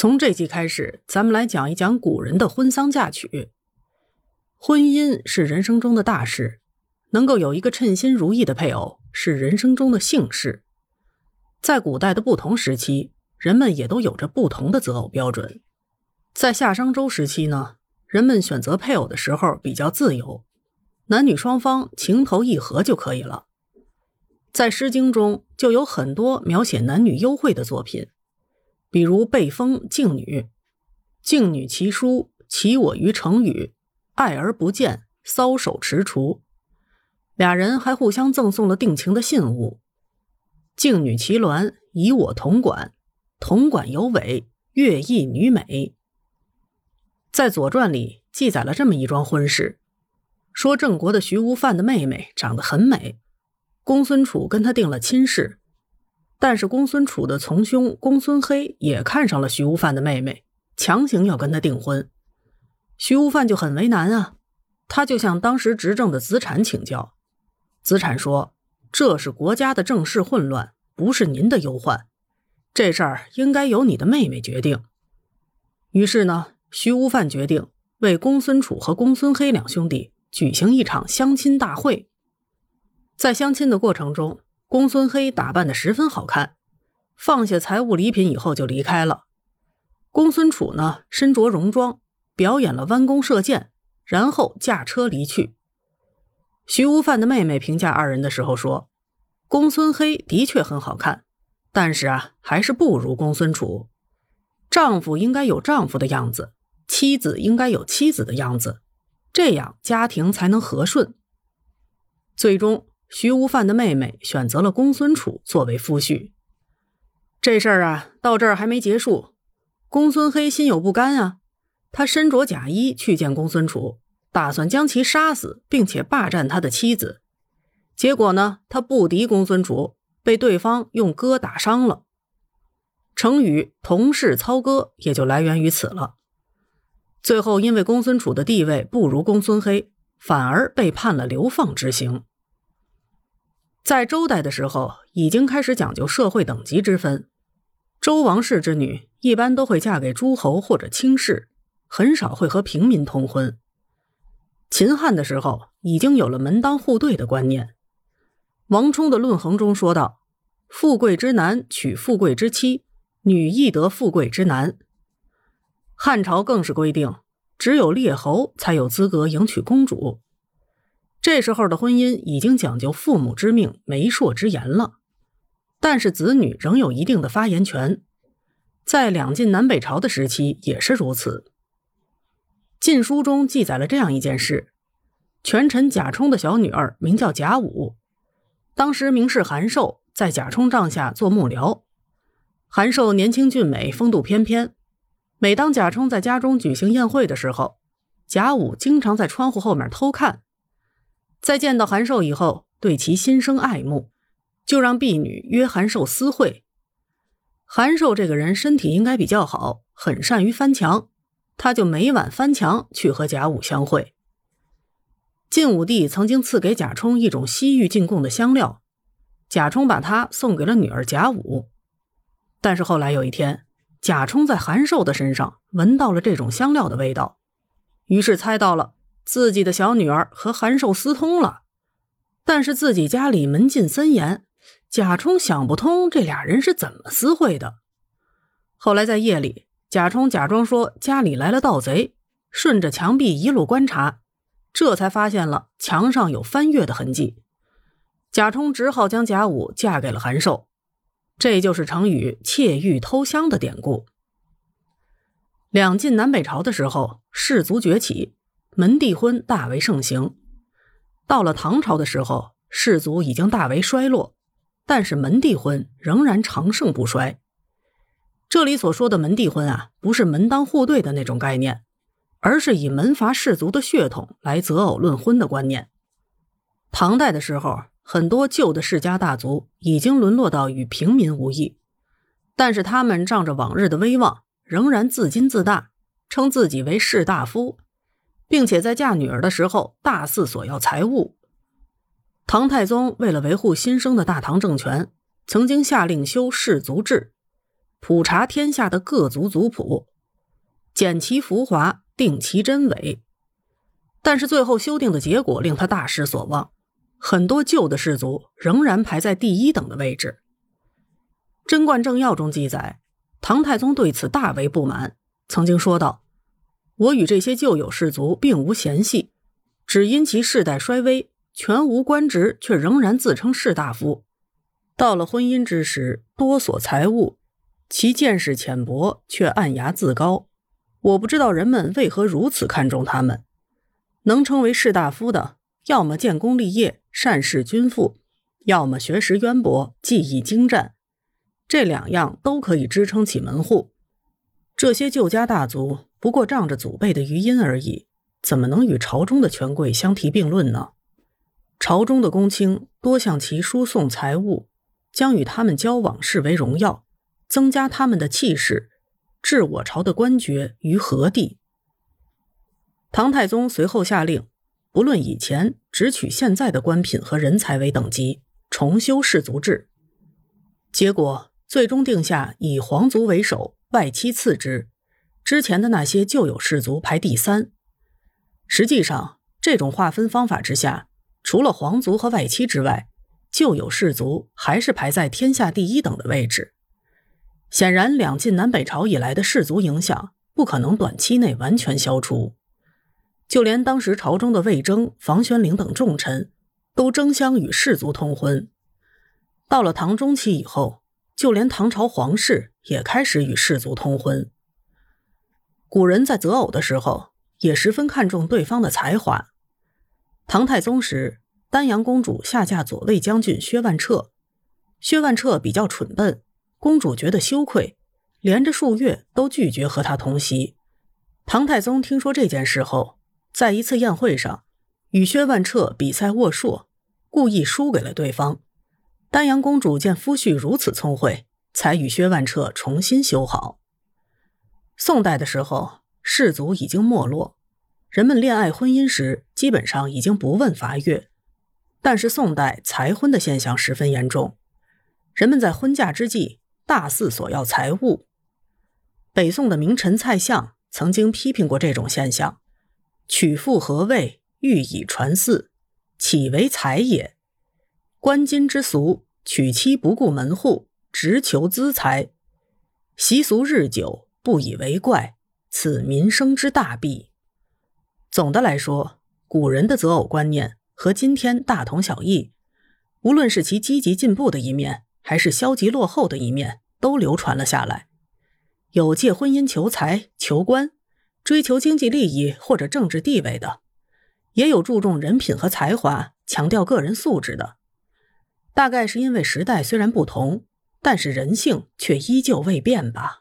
从这集开始，咱们来讲一讲古人的婚丧嫁娶。婚姻是人生中的大事，能够有一个称心如意的配偶是人生中的幸事。在古代的不同时期，人们也都有着不同的择偶标准。在夏商周时期呢，人们选择配偶的时候比较自由，男女双方情投意合就可以了。在《诗经》中就有很多描写男女幽会的作品。比如被封静女，静女其书，其我于成语，爱而不见，搔首踟蹰。俩人还互相赠送了定情的信物。静女其鸾，以我同管，同管有尾，乐意女美。在《左传》里记载了这么一桩婚事，说郑国的徐无范的妹妹长得很美，公孙楚跟她定了亲事。但是公孙楚的从兄公孙黑也看上了徐无范的妹妹，强行要跟他订婚。徐无范就很为难啊，他就向当时执政的子产请教。子产说：“这是国家的政事混乱，不是您的忧患，这事儿应该由你的妹妹决定。”于是呢，徐无范决定为公孙楚和公孙黑两兄弟举行一场相亲大会。在相亲的过程中，公孙黑打扮的十分好看，放下财物礼品以后就离开了。公孙楚呢，身着戎装，表演了弯弓射箭，然后驾车离去。徐无范的妹妹评价二人的时候说：“公孙黑的确很好看，但是啊，还是不如公孙楚。丈夫应该有丈夫的样子，妻子应该有妻子的样子，这样家庭才能和顺。”最终。徐无范的妹妹选择了公孙楚作为夫婿，这事儿啊，到这儿还没结束。公孙黑心有不甘啊，他身着假衣去见公孙楚，打算将其杀死，并且霸占他的妻子。结果呢，他不敌公孙楚，被对方用戈打伤了。成语“同室操戈”也就来源于此了。最后，因为公孙楚的地位不如公孙黑，反而被判了流放之刑。在周代的时候，已经开始讲究社会等级之分。周王室之女一般都会嫁给诸侯或者卿士，很少会和平民通婚。秦汉的时候，已经有了门当户对的观念。王充的《论衡》中说道：“富贵之男娶富贵之妻，女亦得富贵之男。”汉朝更是规定，只有列侯才有资格迎娶公主。这时候的婚姻已经讲究父母之命、媒妁之言了，但是子女仍有一定的发言权。在两晋南北朝的时期也是如此。《晋书》中记载了这样一件事：权臣贾充的小女儿名叫贾武，当时名士韩寿在贾充帐下做幕僚。韩寿年轻俊美，风度翩翩。每当贾充在家中举行宴会的时候，贾武经常在窗户后面偷看。在见到韩寿以后，对其心生爱慕，就让婢女约韩寿私会。韩寿这个人身体应该比较好，很善于翻墙，他就每晚翻墙去和贾武相会。晋武帝曾经赐给贾充一种西域进贡的香料，贾充把它送给了女儿贾武。但是后来有一天，贾充在韩寿的身上闻到了这种香料的味道，于是猜到了。自己的小女儿和韩寿私通了，但是自己家里门禁森严，贾充想不通这俩人是怎么私会的。后来在夜里，贾充假装说家里来了盗贼，顺着墙壁一路观察，这才发现了墙上有翻越的痕迹。贾充只好将贾武嫁给了韩寿，这就是成语“窃玉偷香”的典故。两晋南北朝的时候，士族崛起。门第婚大为盛行，到了唐朝的时候，氏族已经大为衰落，但是门第婚仍然长盛不衰。这里所说的门第婚啊，不是门当户对的那种概念，而是以门阀士族的血统来择偶论婚的观念。唐代的时候，很多旧的世家大族已经沦落到与平民无异，但是他们仗着往日的威望，仍然自矜自大，称自己为士大夫。并且在嫁女儿的时候大肆索要财物。唐太宗为了维护新生的大唐政权，曾经下令修氏族制，普查天下的各族族谱，检其浮华，定其真伪。但是最后修订的结果令他大失所望，很多旧的氏族仍然排在第一等的位置。《贞观政要》中记载，唐太宗对此大为不满，曾经说道：“我与这些旧有士族并无嫌隙，只因其世代衰微，全无官职，却仍然自称士大夫。到了婚姻之时，多所财物，其见识浅薄，却暗牙自高。我不知道人们为何如此看重他们。能成为士大夫的，要么建功立业，善事君父；要么学识渊博，技艺精湛。”这两样都可以支撑起门户，这些旧家大族不过仗着祖辈的余荫而已，怎么能与朝中的权贵相提并论呢？朝中的公卿多向其输送财物，将与他们交往视为荣耀，增加他们的气势，置我朝的官爵于何地？唐太宗随后下令，不论以前，只取现在的官品和人才为等级，重修氏族制，结果。最终定下以皇族为首，外戚次之。之前的那些旧有氏族排第三。实际上，这种划分方法之下，除了皇族和外戚之外，旧有氏族还是排在天下第一等的位置。显然，两晋南北朝以来的氏族影响不可能短期内完全消除。就连当时朝中的魏征、房玄龄等重臣，都争相与氏族通婚。到了唐中期以后。就连唐朝皇室也开始与氏族通婚。古人在择偶的时候也十分看重对方的才华。唐太宗时，丹阳公主下嫁左卫将军薛万彻，薛万彻比较蠢笨，公主觉得羞愧，连着数月都拒绝和他同席。唐太宗听说这件事后，在一次宴会上与薛万彻比赛握槊，故意输给了对方。丹阳公主见夫婿如此聪慧，才与薛万彻重新修好。宋代的时候，氏族已经没落，人们恋爱婚姻时基本上已经不问伐月。但是宋代财婚的现象十分严重，人们在婚嫁之际大肆索要财物。北宋的名臣蔡相曾经批评过这种现象：“娶妇何谓欲以传嗣，岂为财也？”观今之俗，娶妻不顾门户，直求资财，习俗日久，不以为怪，此民生之大弊。总的来说，古人的择偶观念和今天大同小异，无论是其积极进步的一面，还是消极落后的一面，都流传了下来。有借婚姻求财、求官，追求经济利益或者政治地位的，也有注重人品和才华，强调个人素质的。大概是因为时代虽然不同，但是人性却依旧未变吧。